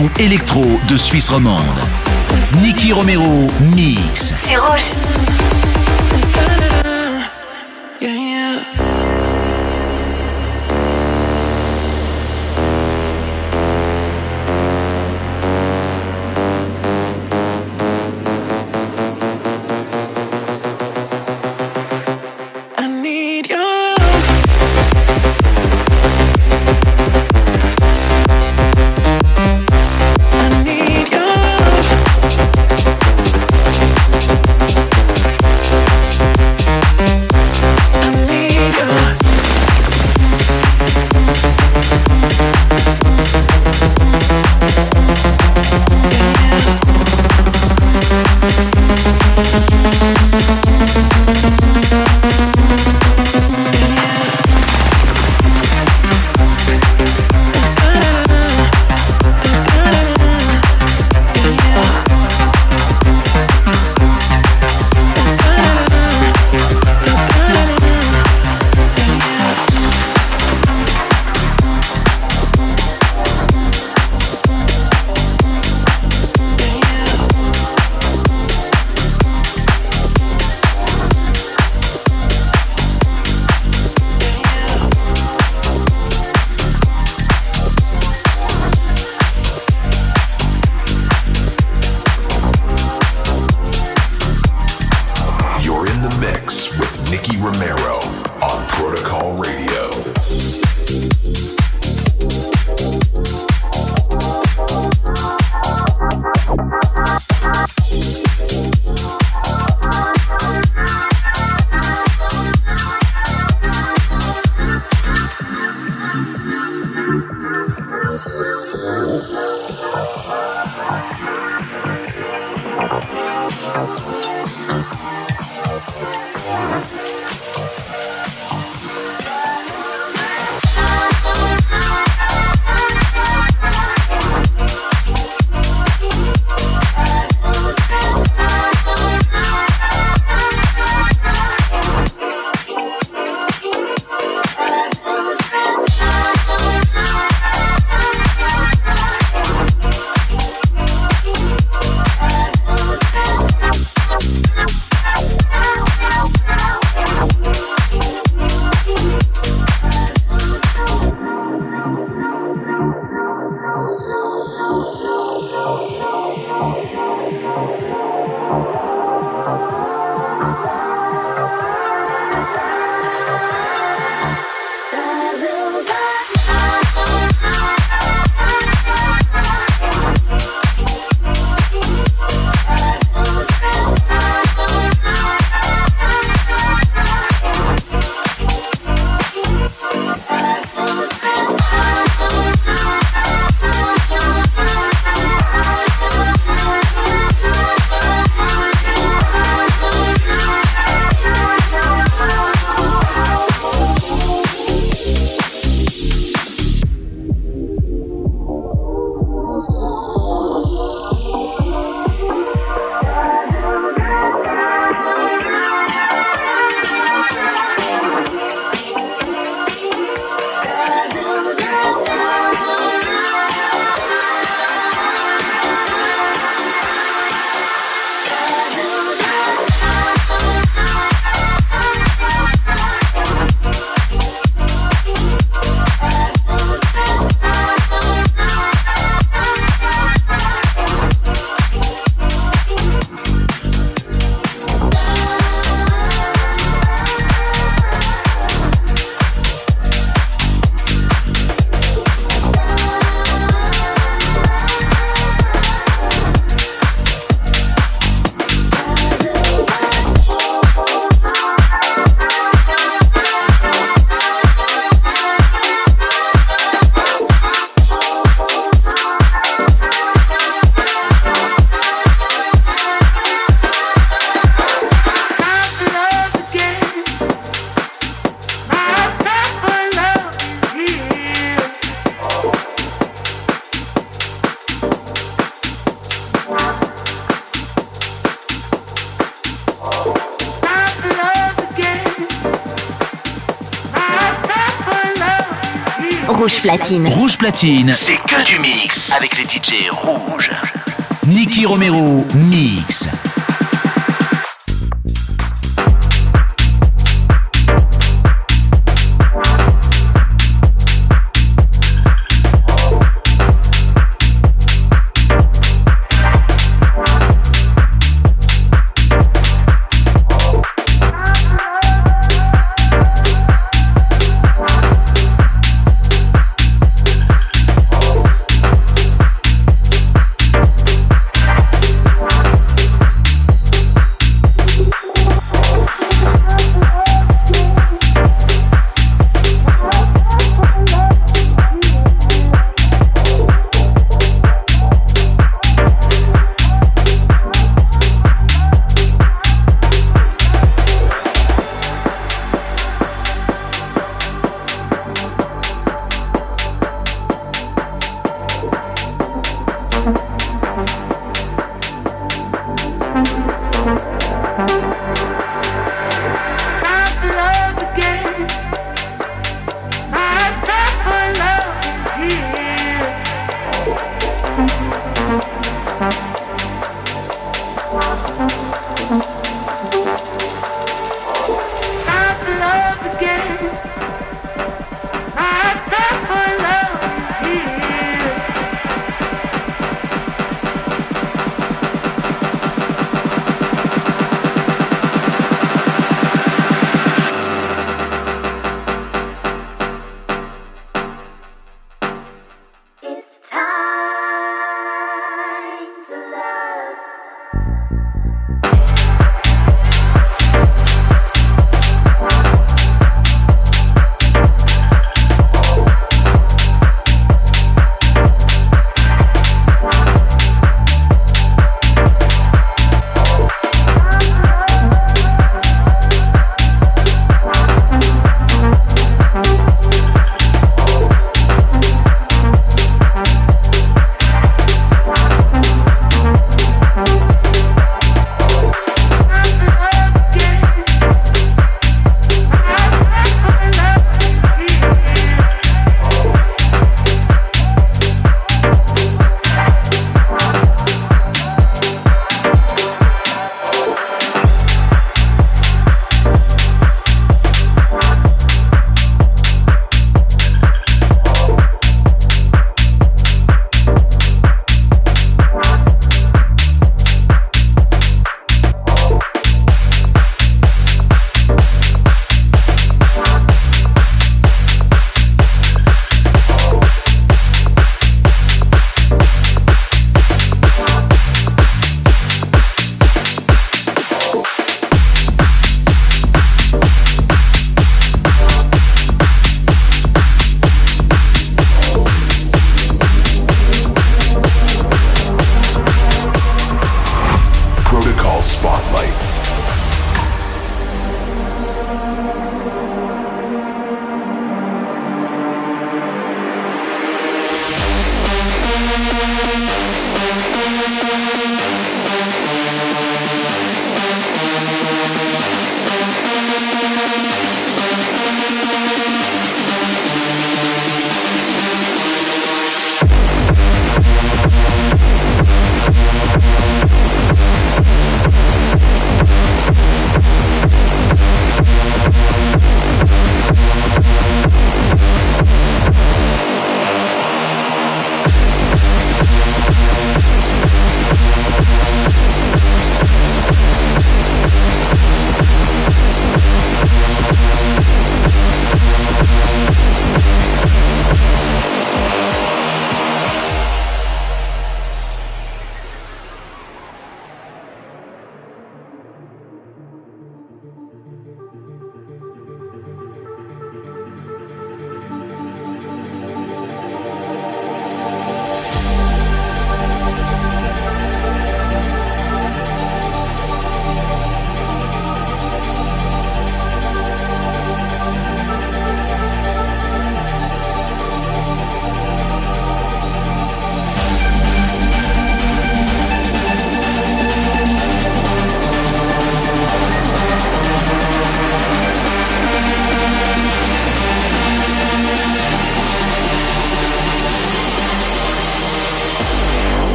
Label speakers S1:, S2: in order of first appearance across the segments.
S1: Electro électro de Suisse romande. Thank
S2: you. Rouge
S3: platine.
S4: C'est que du mix avec les DJ rouges. Niki Romero, mix.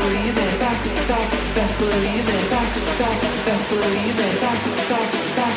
S5: believe it.
S6: Back, back, best believe
S5: it. Back, back, best
S7: believe it. Back, back, back.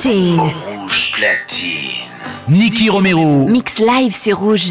S4: C'est Rouge platine. Niki Romero.
S7: Mix live, c'est rouge.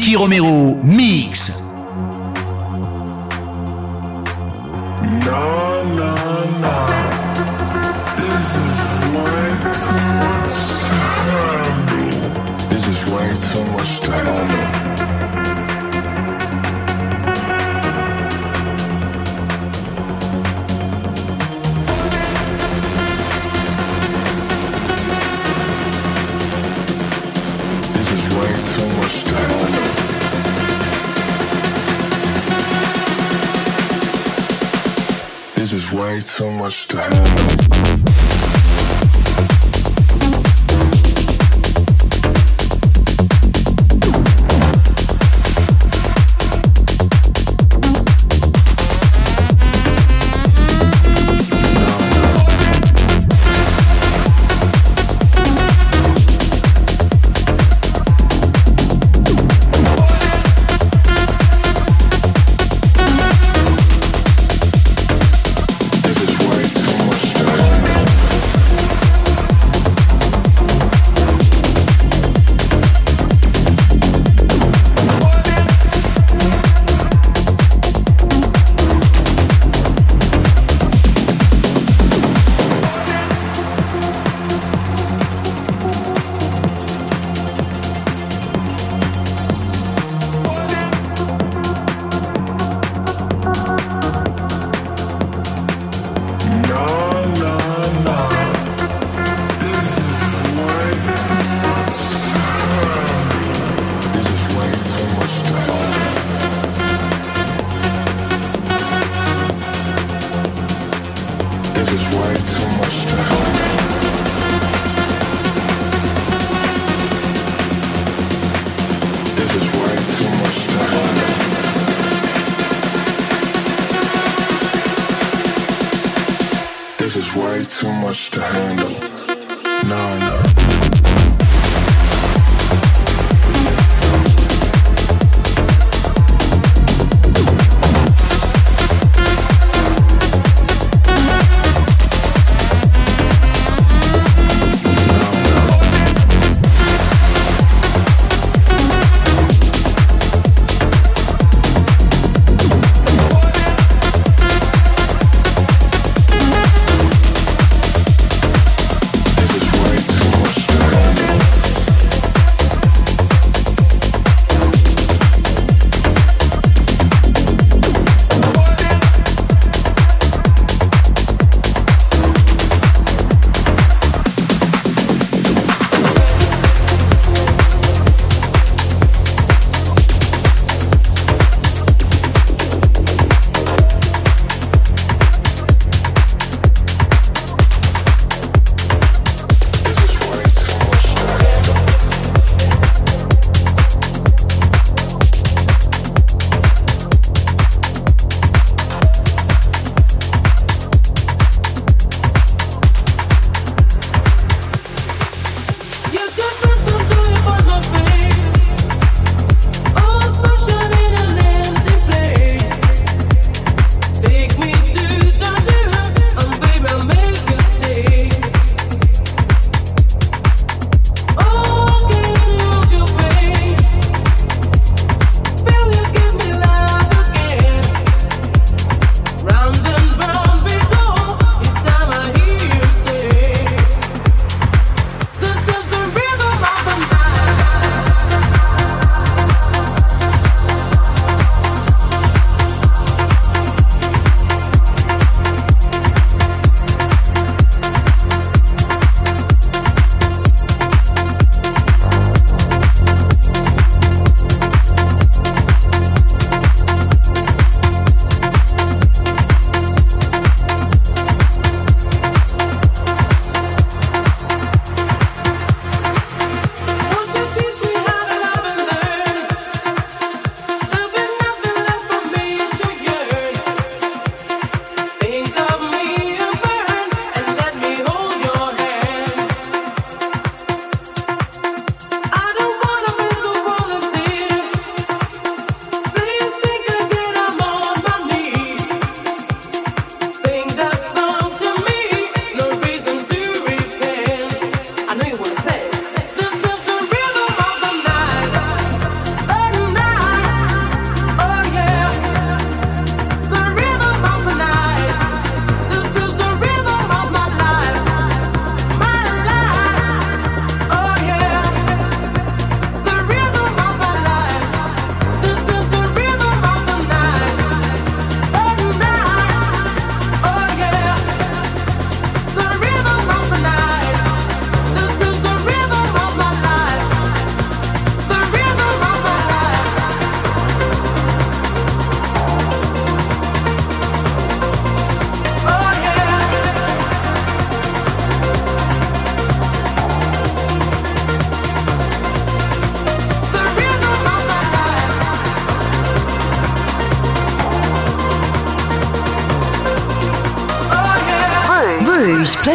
S8: Qui Romero, mix.
S9: This is way too much to
S10: handle.